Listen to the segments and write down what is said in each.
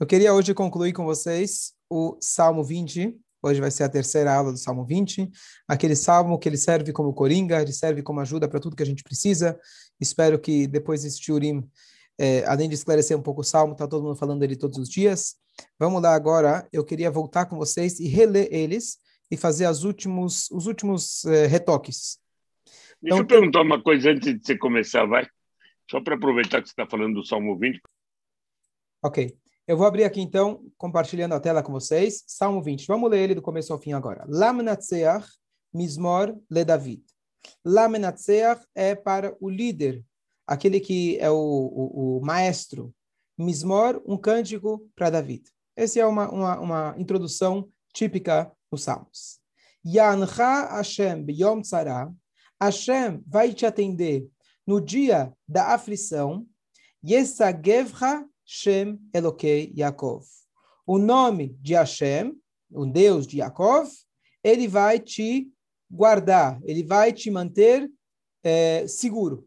Eu queria hoje concluir com vocês o Salmo 20. Hoje vai ser a terceira aula do Salmo 20. Aquele salmo que ele serve como coringa, ele serve como ajuda para tudo que a gente precisa. Espero que depois desse Turim, é, além de esclarecer um pouco o salmo, está todo mundo falando dele todos os dias. Vamos lá agora. Eu queria voltar com vocês e reler eles e fazer as últimos, os últimos é, retoques. Deixa então, eu perguntar uma coisa antes de você começar, vai? Só para aproveitar que você está falando do Salmo 20. Ok. Eu vou abrir aqui então, compartilhando a tela com vocês, Salmo 20. Vamos ler ele do começo ao fim agora. Lamnatseach Mismor le David. Lamnatseach é para o líder, aquele que é o, o, o maestro. Mismor, um cântico para David. Essa é uma, uma, uma introdução típica nos Salmos. Yancha Hashem b'yom tzara. Hashem vai te atender no dia da aflição. Yesagevcha Shem Elokei Yaakov. O nome de Hashem, o Deus de Yaakov, ele vai te guardar, ele vai te manter é, seguro.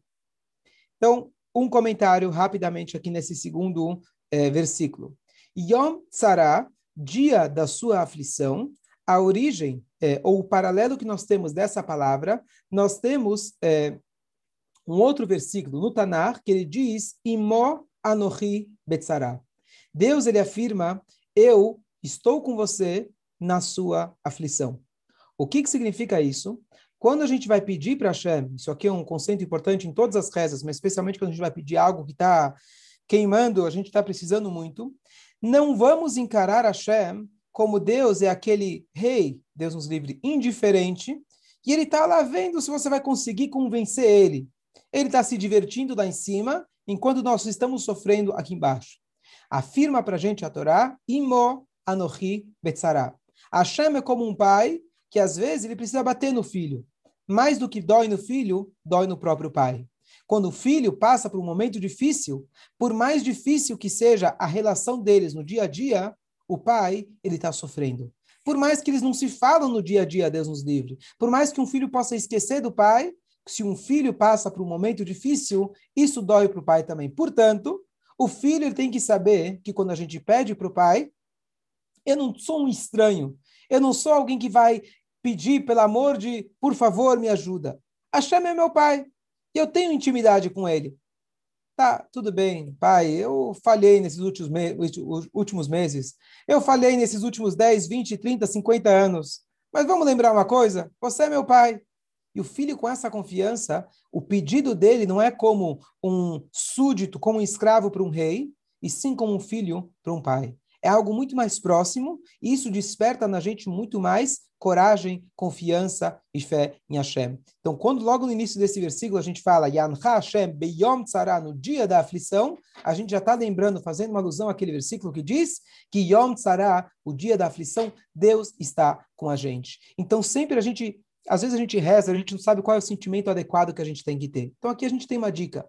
Então, um comentário rapidamente aqui nesse segundo é, versículo. Yom Tzara, dia da sua aflição, a origem, é, ou o paralelo que nós temos dessa palavra, nós temos é, um outro versículo no Tanar, que ele diz, Imo Anohi Betzara. Deus ele afirma: eu estou com você na sua aflição. O que, que significa isso? Quando a gente vai pedir para Hashem, isso aqui é um conceito importante em todas as rezas, mas especialmente quando a gente vai pedir algo que está queimando, a gente está precisando muito, não vamos encarar Hashem como Deus é aquele rei, Deus nos livre, indiferente, e ele está lá vendo se você vai conseguir convencer ele. Ele está se divertindo lá em cima, enquanto nós estamos sofrendo aqui embaixo. Afirma para a gente a Torá, Imo Anohi Betzara. Hashem é como um pai que às vezes ele precisa bater no filho. Mais do que dói no filho, dói no próprio pai. Quando o filho passa por um momento difícil, por mais difícil que seja a relação deles no dia a dia, o pai ele está sofrendo. Por mais que eles não se falam no dia a dia, Deus nos livre. Por mais que um filho possa esquecer do pai, se um filho passa por um momento difícil, isso dói para o pai também. Portanto, o filho tem que saber que quando a gente pede para o pai, eu não sou um estranho, eu não sou alguém que vai pedir, pelo amor de, por favor, me ajuda. Hashem é meu pai, e eu tenho intimidade com ele. Tá, tudo bem, pai, eu falhei nesses últimos, me últimos meses, eu falhei nesses últimos 10, 20, 30, 50 anos. Mas vamos lembrar uma coisa: você é meu pai, e o filho, com essa confiança, o pedido dele não é como um súdito, como um escravo para um rei, e sim como um filho para um pai. É algo muito mais próximo, e isso desperta na gente muito mais coragem, confiança e fé em Hashem. Então, quando logo no início desse versículo a gente fala Yanha Hashem Beyom Tzara, no dia da aflição, a gente já está lembrando, fazendo uma alusão àquele versículo que diz que Yom Tzara, o dia da aflição, Deus está com a gente. Então, sempre a gente às vezes a gente reza, a gente não sabe qual é o sentimento adequado que a gente tem que ter. Então aqui a gente tem uma dica.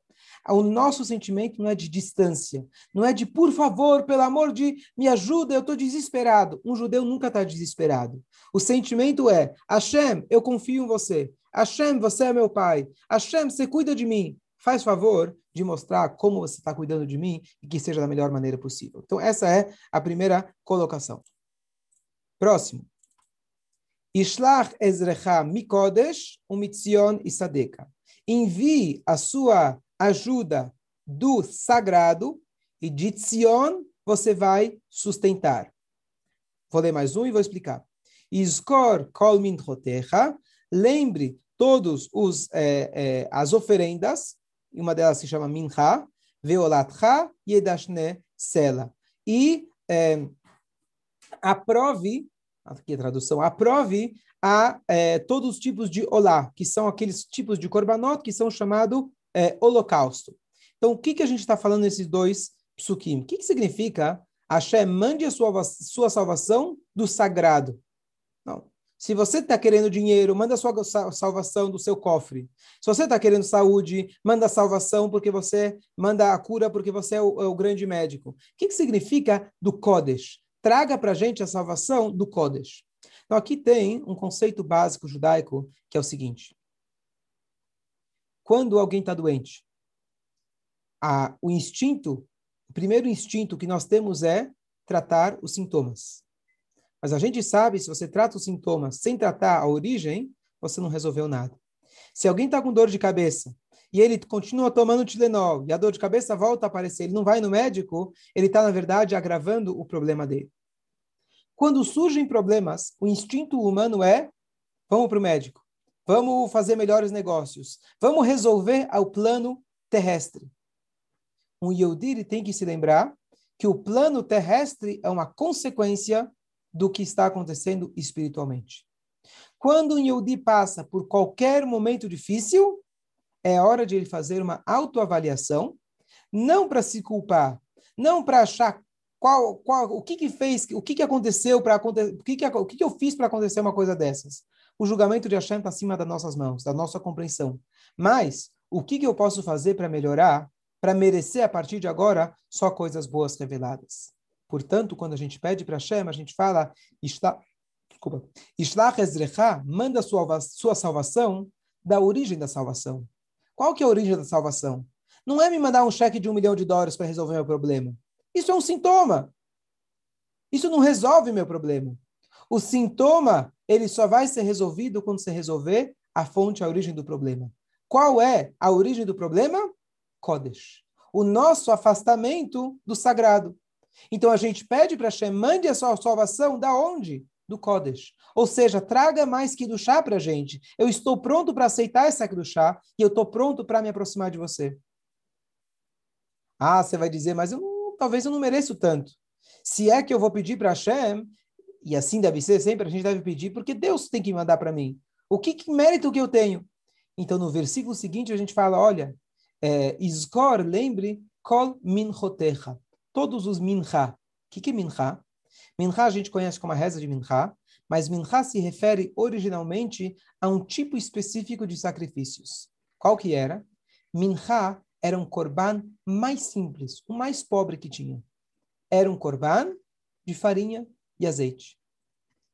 O nosso sentimento não é de distância, não é de por favor, pelo amor de me ajuda, eu estou desesperado. Um judeu nunca está desesperado. O sentimento é: Hashem, eu confio em você. Hashem, você é meu pai. Hashem, você cuida de mim. Faz favor de mostrar como você está cuidando de mim e que seja da melhor maneira possível. Então, essa é a primeira colocação. Próximo. Ishlach Ezrecha Mikodesh Umitzion Isadeka. Envie a sua ajuda do sagrado e de Tzion você vai sustentar. Vou ler mais um e vou explicar. Iskor kol minchotecha. Lembre todos os é, é, as oferendas. Uma delas se chama mincha. Veolatcha yedashne sela. E é, aprove aqui a tradução, aprove a é, todos os tipos de olá, que são aqueles tipos de korbanot que são chamados é, holocausto. Então, o que, que a gente está falando nesses dois psukim? O que, que significa Hashem mande a sua, sua salvação do sagrado? Não. Se você está querendo dinheiro, manda a sua salvação do seu cofre. Se você está querendo saúde, manda a salvação porque você manda a cura porque você é o, é o grande médico. O que, que significa do Kodesh? Traga para a gente a salvação do Kodesh. Então, aqui tem um conceito básico judaico que é o seguinte: quando alguém está doente, a, o instinto, o primeiro instinto que nós temos é tratar os sintomas. Mas a gente sabe, se você trata os sintomas sem tratar a origem, você não resolveu nada. Se alguém está com dor de cabeça e ele continua tomando Tilenol e a dor de cabeça volta a aparecer, ele não vai no médico, ele está, na verdade, agravando o problema dele. Quando surgem problemas, o instinto humano é: vamos para o médico, vamos fazer melhores negócios, vamos resolver ao plano terrestre. Um Yehudi tem que se lembrar que o plano terrestre é uma consequência do que está acontecendo espiritualmente. Quando um Yehudi passa por qualquer momento difícil, é hora de ele fazer uma autoavaliação, não para se culpar, não para achar qual, qual, o que que fez, o que que aconteceu para acontecer, o que que, o que que eu fiz para acontecer uma coisa dessas. O julgamento de Hashem está acima das nossas mãos, da nossa compreensão. Mas o que que eu posso fazer para melhorar, para merecer a partir de agora só coisas boas reveladas? Portanto, quando a gente pede para Hashem, a gente fala, está, desculpa, Ishlach Ezrecha, manda sua, sua salvação da origem da salvação. Qual que é a origem da salvação? Não é me mandar um cheque de um milhão de dólares para resolver meu problema. Isso é um sintoma. Isso não resolve meu problema. O sintoma, ele só vai ser resolvido quando você resolver a fonte, a origem do problema. Qual é a origem do problema? Kodesh. O nosso afastamento do sagrado. Então a gente pede para Hashem, mande a sua salvação da onde? Do Kodesh. Ou seja, traga mais que do chá para gente. Eu estou pronto para aceitar essa do chá e eu estou pronto para me aproximar de você. Ah, você vai dizer, mas eu talvez eu não mereço tanto. Se é que eu vou pedir para Hashem, e assim deve ser sempre, a gente deve pedir, porque Deus tem que mandar para mim. O que, que, mérito que eu tenho? Então, no versículo seguinte, a gente fala, olha, é, lembre, Kol Minchotecha. Todos os Mincha. O que, que é Mincha? Minha a gente conhece como a reza de Minha, mas Minha se refere originalmente a um tipo específico de sacrifícios. Qual que era? Minha era um korban mais simples, o mais pobre que tinha. Era um korban de farinha e azeite.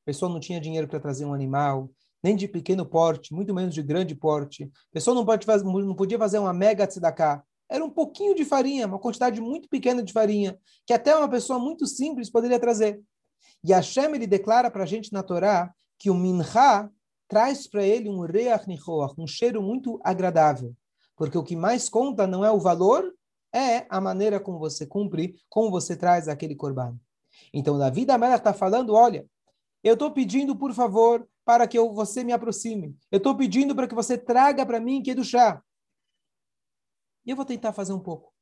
A pessoa não tinha dinheiro para trazer um animal, nem de pequeno porte, muito menos de grande porte. A pessoa não, pode não podia fazer uma mega tzedakah era um pouquinho de farinha, uma quantidade muito pequena de farinha, que até uma pessoa muito simples poderia trazer. E Hashem, ele declara para a gente na Torá que o mincha traz para ele um reach nichoach, um cheiro muito agradável. Porque o que mais conta não é o valor, é a maneira como você cumpre, como você traz aquele corban. Então, Davi da Mela está falando, olha, eu estou pedindo, por favor, para que eu, você me aproxime. Eu estou pedindo para que você traga para mim que do chá. E eu vou tentar fazer um pouco.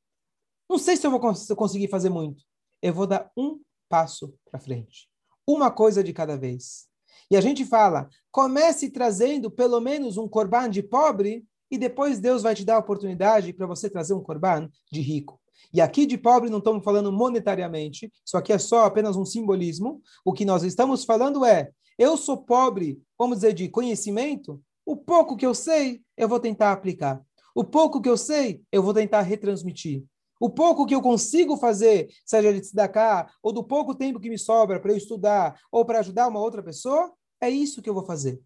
Não sei se eu vou cons conseguir fazer muito. Eu vou dar um passo para frente. Uma coisa de cada vez. E a gente fala, comece trazendo pelo menos um corban de pobre e depois Deus vai te dar a oportunidade para você trazer um corban de rico. E aqui de pobre não estamos falando monetariamente, isso aqui é só apenas um simbolismo. O que nós estamos falando é, eu sou pobre, vamos dizer, de conhecimento, o pouco que eu sei, eu vou tentar aplicar. O pouco que eu sei, eu vou tentar retransmitir. O pouco que eu consigo fazer, seja de tzedakah, ou do pouco tempo que me sobra para eu estudar, ou para ajudar uma outra pessoa, é isso que eu vou fazer.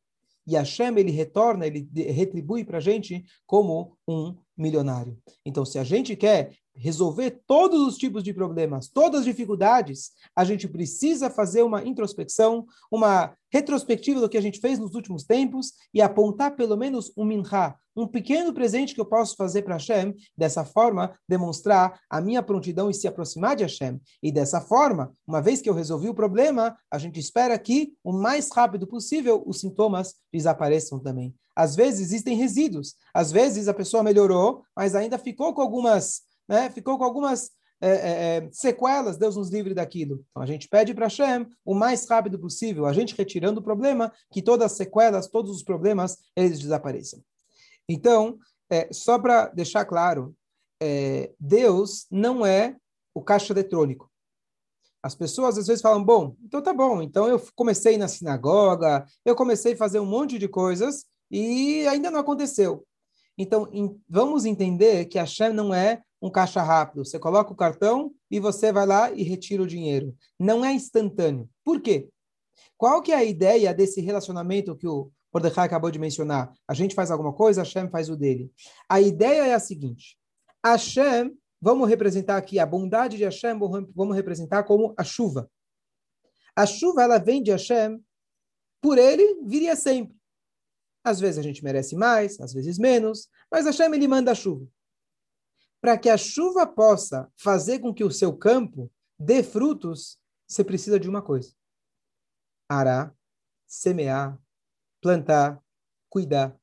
E Hashem, ele retorna, ele retribui para a gente como um milionário. Então, se a gente quer resolver todos os tipos de problemas, todas as dificuldades, a gente precisa fazer uma introspecção, uma retrospectiva do que a gente fez nos últimos tempos e apontar pelo menos um minha, um pequeno presente que eu posso fazer para Hashem, dessa forma demonstrar a minha prontidão e se aproximar de Hashem. E dessa forma, uma vez que eu resolvi o problema, a gente espera que o mais rápido possível os sintomas desapareçam também. Às vezes existem resíduos, às vezes a pessoa melhorou, mas ainda ficou com algumas né, ficou com algumas é, é, é, sequelas, Deus nos livre daquilo. Então a gente pede para Hashem o mais rápido possível, a gente retirando o problema, que todas as sequelas, todos os problemas, eles desapareçam. Então, é, só para deixar claro, é, Deus não é o caixa eletrônico. As pessoas às vezes falam, bom, então tá bom, então eu comecei na sinagoga, eu comecei a fazer um monte de coisas e ainda não aconteceu. Então, em, vamos entender que Hashem não é um caixa rápido. Você coloca o cartão e você vai lá e retira o dinheiro. Não é instantâneo. Por quê? Qual que é a ideia desse relacionamento que o Mordecai acabou de mencionar? A gente faz alguma coisa, Hashem faz o dele. A ideia é a seguinte. Hashem, vamos representar aqui a bondade de Hashem, vamos representar como a chuva. A chuva, ela vem de Hashem, por ele viria sempre. Às vezes a gente merece mais, às vezes menos, mas Hashem, ele manda a chuva. Para que a chuva possa fazer com que o seu campo dê frutos, você precisa de uma coisa. Arar, semear, plantar, cuidar.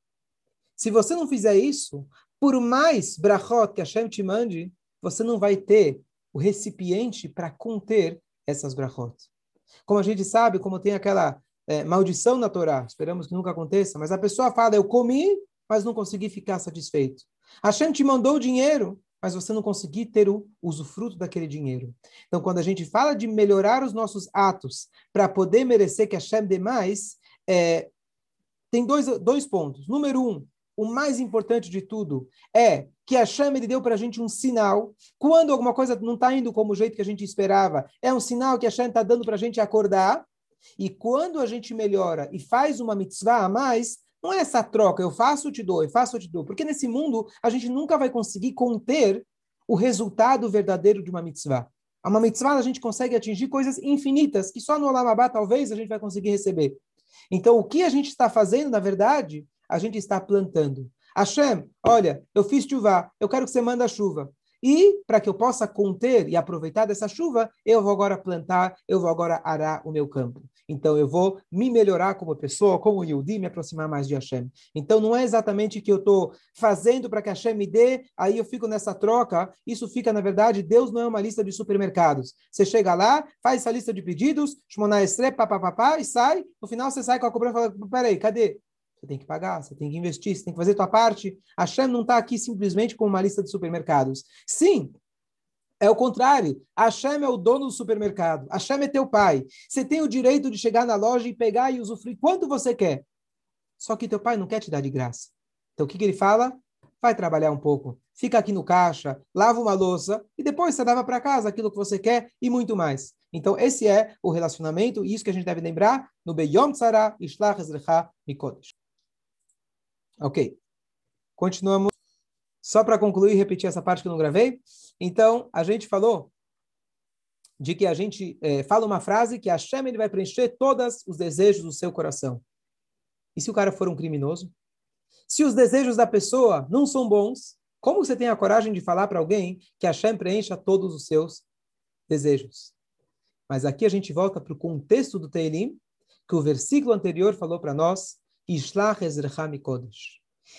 Se você não fizer isso, por mais brachot que Hashem te mande, você não vai ter o recipiente para conter essas brachot. Como a gente sabe, como tem aquela é, maldição na Torá, esperamos que nunca aconteça, mas a pessoa fala, eu comi, mas não consegui ficar satisfeito. Hashem te mandou o dinheiro, mas você não conseguiu ter o usufruto daquele dinheiro. Então, quando a gente fala de melhorar os nossos atos para poder merecer que Hashem dê mais, é, tem dois, dois pontos. Número um, o mais importante de tudo é que a Hashem ele deu para a gente um sinal. Quando alguma coisa não está indo como o jeito que a gente esperava, é um sinal que a Hashem está dando para a gente acordar. E quando a gente melhora e faz uma mitzvah a mais, não é essa troca, eu faço, te dou, eu faço, te dou. Porque nesse mundo a gente nunca vai conseguir conter o resultado verdadeiro de uma mitzvah. Uma mitzvah a gente consegue atingir coisas infinitas que só no Olamabá talvez a gente vai conseguir receber. Então o que a gente está fazendo, na verdade, a gente está plantando. Hashem, olha, eu fiz chuva, eu quero que você manda chuva. E para que eu possa conter e aproveitar dessa chuva, eu vou agora plantar, eu vou agora arar o meu campo. Então eu vou me melhorar como pessoa, como Yudi, me aproximar mais de Hashem. Então não é exatamente que eu estou fazendo para que Hashem me dê, aí eu fico nessa troca. Isso fica, na verdade, Deus não é uma lista de supermercados. Você chega lá, faz essa lista de pedidos, Shmoná Estre, papapá, e sai. No final você sai com a cobrança e fala: peraí, cadê? Você tem que pagar, você tem que investir, você tem que fazer a tua parte. A Hashem não está aqui simplesmente como uma lista de supermercados. Sim, é o contrário. A Hashem é o dono do supermercado. A Hashem é teu pai. Você tem o direito de chegar na loja e pegar e usufruir quanto você quer. Só que teu pai não quer te dar de graça. Então o que, que ele fala? Vai trabalhar um pouco. Fica aqui no caixa, lava uma louça e depois você leva para casa aquilo que você quer e muito mais. Então, esse é o relacionamento, e isso que a gente deve lembrar no Beyom Tzara Ishlach Ezrecha Mikodesh. Ok. Continuamos. Só para concluir e repetir essa parte que eu não gravei. Então, a gente falou de que a gente é, fala uma frase que a Hashem ele vai preencher todos os desejos do seu coração. E se o cara for um criminoso? Se os desejos da pessoa não são bons, como você tem a coragem de falar para alguém que a Hashem preencha todos os seus desejos? Mas aqui a gente volta para o contexto do Teilim, que o versículo anterior falou para nós, Ishlach Ezrecha Kodesh.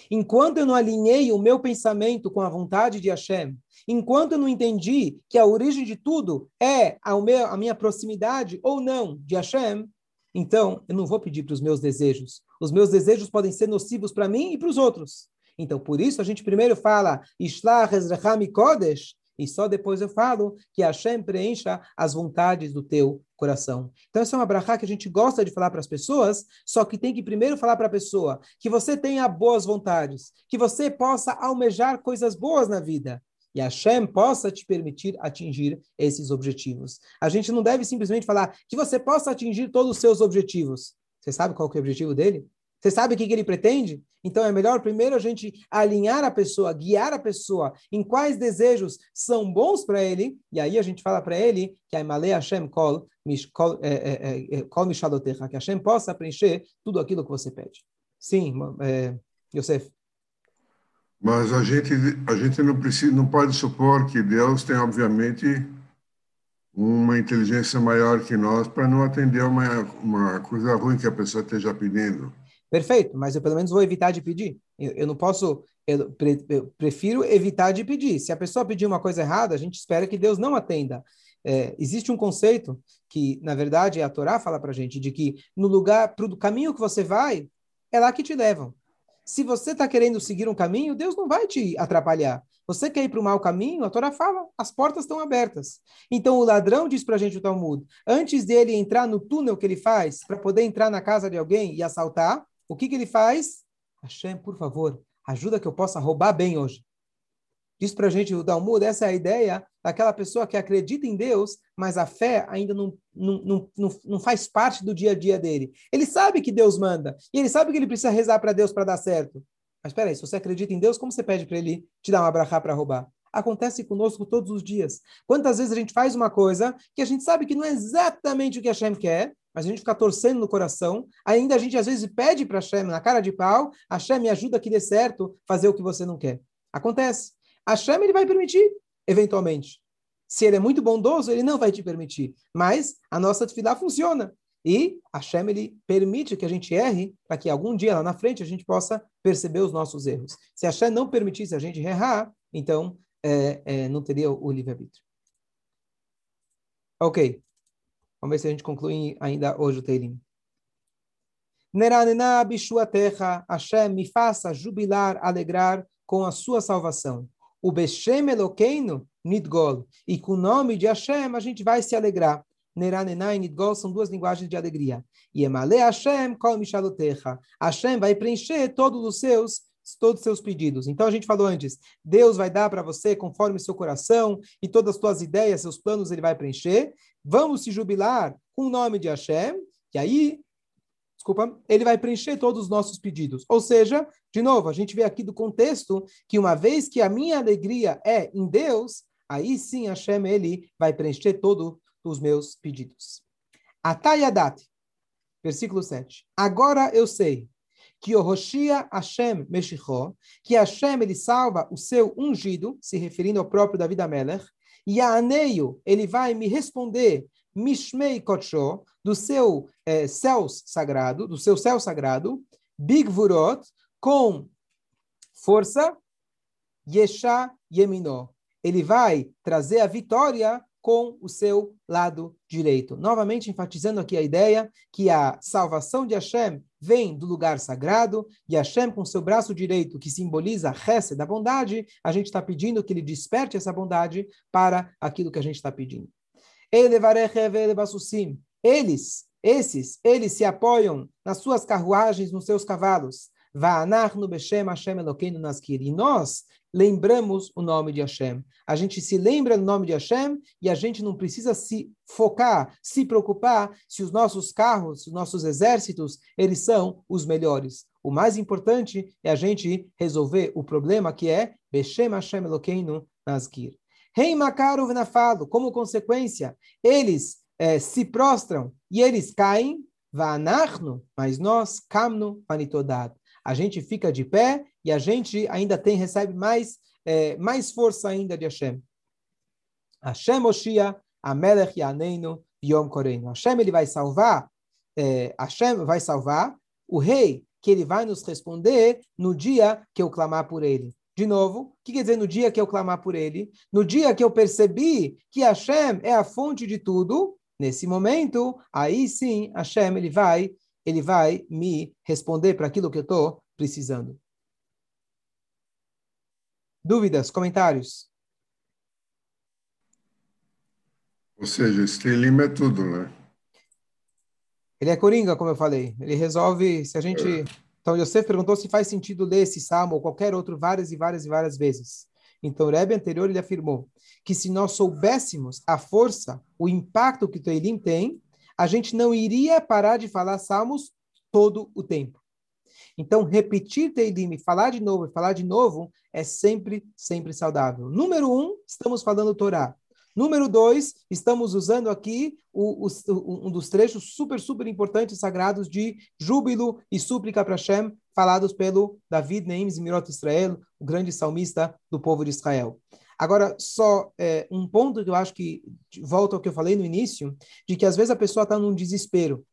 Enquanto eu não alinhei o meu pensamento com a vontade de Hashem, enquanto eu não entendi que a origem de tudo é a, minha proximidade ou não de Hashem, então eu não vou pedir para os meus desejos. Os meus desejos podem ser nocivos para mim e para os outros. Então, por isso, a gente primeiro fala Ishlach Ezrecha Kodesh, e só depois eu falo que Hashem preencha as vontades do teu coração. Então, essa é uma brachá que a gente gosta de falar para as pessoas, só que tem que primeiro falar para a pessoa que você tenha boas vontades, que você possa almejar coisas boas na vida. E Hashem possa te permitir atingir esses objetivos. A gente não deve simplesmente falar que você possa atingir todos os seus objetivos. Você sabe qual é o objetivo dele? Você sabe o que, que ele pretende? Então é melhor primeiro a gente alinhar a pessoa, guiar a pessoa em quais desejos são bons para ele, e aí a gente fala para ele que a Imale Hashem kol, kol, é, é, é, que Hashem possa preencher tudo aquilo que você pede. Sim, é. Mas a gente, a gente não, precisa, não pode supor que Deus tem, obviamente, uma inteligência maior que nós para não atender uma, uma coisa ruim que a pessoa esteja pedindo. Perfeito, mas eu pelo menos vou evitar de pedir. Eu, eu não posso, eu, pre, eu, prefiro evitar de pedir. Se a pessoa pedir uma coisa errada, a gente espera que Deus não atenda. É, existe um conceito que, na verdade, a Torá fala para a gente, de que no lugar, pro caminho que você vai, é lá que te levam. Se você está querendo seguir um caminho, Deus não vai te atrapalhar. Você quer ir para o mau caminho? A Torá fala, as portas estão abertas. Então o ladrão diz para a gente o Talmud, antes dele entrar no túnel que ele faz para poder entrar na casa de alguém e assaltar, o que, que ele faz? Hashem, por favor, ajuda que eu possa roubar bem hoje. Diz para a gente o Talmud, essa é a ideia daquela pessoa que acredita em Deus, mas a fé ainda não, não, não, não faz parte do dia a dia dele. Ele sabe que Deus manda, e ele sabe que ele precisa rezar para Deus para dar certo. Mas espera aí, se você acredita em Deus, como você pede para ele te dar uma brachá para roubar? acontece conosco todos os dias. Quantas vezes a gente faz uma coisa que a gente sabe que não é exatamente o que Hashem quer, mas a gente fica torcendo no coração, ainda a gente às vezes pede para Hashem, na cara de pau, Hashem me ajuda que dê certo fazer o que você não quer. Acontece. Hashem ele vai permitir, eventualmente. Se ele é muito bondoso, ele não vai te permitir. Mas a nossa tefilá funciona. E Hashem ele permite que a gente erre para que algum dia lá na frente a gente possa perceber os nossos erros. Se Hashem não permitisse a gente errar, então é, é, não teria o, o livre-arbítrio. Ok. Vamos ver se a gente conclui ainda hoje o Teilim. Neranena terra, Hashem, me faça jubilar, alegrar com a sua salvação. O Beshem Elokeinu, Nidgol. E com o nome de Hashem a gente vai se alegrar. Neranena e Nidgol são duas linguagens de alegria. E Emale Hashem, Kol Mishalotecha. Hashem vai preencher todos os seus todos os seus pedidos. Então a gente falou antes, Deus vai dar para você conforme seu coração e todas as suas ideias, seus planos ele vai preencher. Vamos se jubilar com o nome de Hashem, e aí, desculpa, ele vai preencher todos os nossos pedidos. Ou seja, de novo, a gente vê aqui do contexto que uma vez que a minha alegria é em Deus, aí sim Hashem ele vai preencher todos os meus pedidos. Atayadat, versículo 7. Agora eu sei que o Roshia Hashem Meshichó, que Hashem ele salva o seu ungido, se referindo ao próprio David Amelech, e a Aneio, ele vai me responder Mishmei Kotsho, do seu é, céu sagrado, do seu céu sagrado, Bigvurot, com força, Yesha Yemino. Ele vai trazer a vitória com o seu lado direito. Novamente enfatizando aqui a ideia que a salvação de Hashem vem do lugar sagrado e Hashem com seu braço direito, que simboliza a da bondade, a gente está pedindo que ele desperte essa bondade para aquilo que a gente está pedindo. Eles, esses, eles se apoiam nas suas carruagens, nos seus cavalos. E nós lembramos o nome de Hashem. A gente se lembra do nome de Hashem e a gente não precisa se focar, se preocupar se os nossos carros, os nossos exércitos, eles são os melhores. O mais importante é a gente resolver o problema que é Beshem Hashem Elokeinu Nazgir. Rei Makaro Venafalo, como consequência, eles eh, se prostram e eles caem, Vanachno, mas nós, Kamno Vanitodad. A gente fica de pé e a gente ainda tem, recebe mais, é, mais força ainda de Hashem. Hashem Oshia, Amelech Yaneinu, Yom Koreinu. Hashem ele vai salvar, é, Hashem vai salvar o rei que ele vai nos responder no dia que eu clamar por ele. De novo, o que quer dizer no dia que eu clamar por ele? No dia que eu percebi que Hashem é a fonte de tudo, nesse momento, aí sim Hashem ele vai, ele vai me responder para aquilo que eu estou precisando. Dúvidas, comentários? Ou seja, esse Telim é tudo, né? Ele é coringa, como eu falei. Ele resolve, se a gente... É. Então, Yosef perguntou se faz sentido ler esse salmo ou qualquer outro várias e várias e várias vezes. Então, o Rebbe anterior, ele afirmou que se nós soubéssemos a força, o impacto que o Teilim tem, a gente não iria parar de falar salmos todo o tempo. Então, repetir Teilim, falar de novo e falar de novo é sempre, sempre saudável. Número um, estamos falando Torá. Número dois, estamos usando aqui o, o, um dos trechos super, super importantes sagrados de júbilo e súplica para Hashem, falados pelo David Neim Zimirot Israel, o grande salmista do povo de Israel. Agora, só é, um ponto que eu acho que volta ao que eu falei no início, de que às vezes a pessoa está num desespero.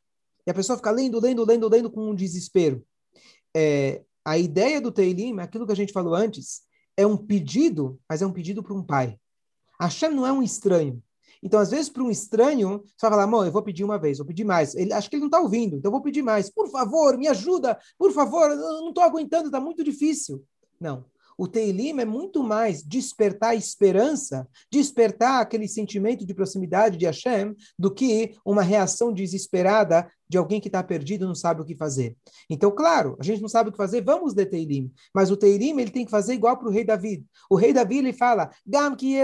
E a pessoa fica lendo, lendo, lendo, lendo com um desespero é, a ideia do Teilim, aquilo que a gente falou antes, é um pedido, mas é um pedido para um pai. Hashem não é um estranho. Então, às vezes, para um estranho, você vai falar, eu vou pedir uma vez, vou pedir mais. Ele, acho que ele não está ouvindo, então eu vou pedir mais. Por favor, me ajuda, por favor, eu não estou aguentando, está muito difícil. Não. O Teilim é muito mais despertar esperança, despertar aquele sentimento de proximidade de Hashem, do que uma reação desesperada de alguém que está perdido e não sabe o que fazer. Então, claro, a gente não sabe o que fazer, vamos ler Teilim. Mas o Teilim ele tem que fazer igual para o rei David. O rei David ele fala, Gam ki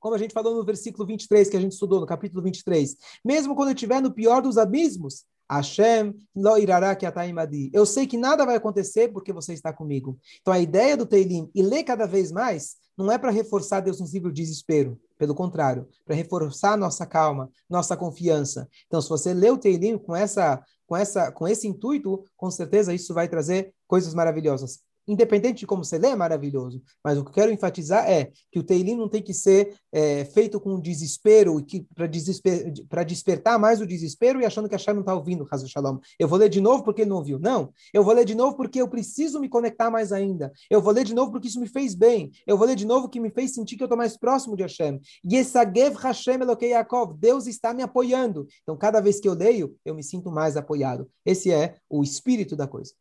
como a gente falou no versículo 23, que a gente estudou, no capítulo 23. Mesmo quando eu estiver no pior dos abismos, Hashem lo irará que Eu sei que nada vai acontecer porque você está comigo. Então a ideia do Teilim e ler cada vez mais não é para reforçar Deus no nível de desespero. Pelo contrário, para reforçar nossa calma, nossa confiança. Então, se você lê o Teilim com essa, com essa, com esse intuito, com certeza isso vai trazer coisas maravilhosas independente de como você lê, é maravilhoso. Mas o que eu quero enfatizar é que o Teilim não tem que ser é, feito com desespero, para desesper, despertar mais o desespero e achando que a não está ouvindo, Hazu Shalom. Eu vou ler de novo porque ele não ouviu. Não, eu vou ler de novo porque eu preciso me conectar mais ainda. Eu vou ler de novo porque isso me fez bem. Eu vou ler de novo que me fez sentir que eu estou mais próximo de Hashem. Yesagev Hashem Elokei Yaakov. Deus está me apoiando. Então, cada vez que eu leio, eu me sinto mais apoiado. Esse é o espírito da coisa.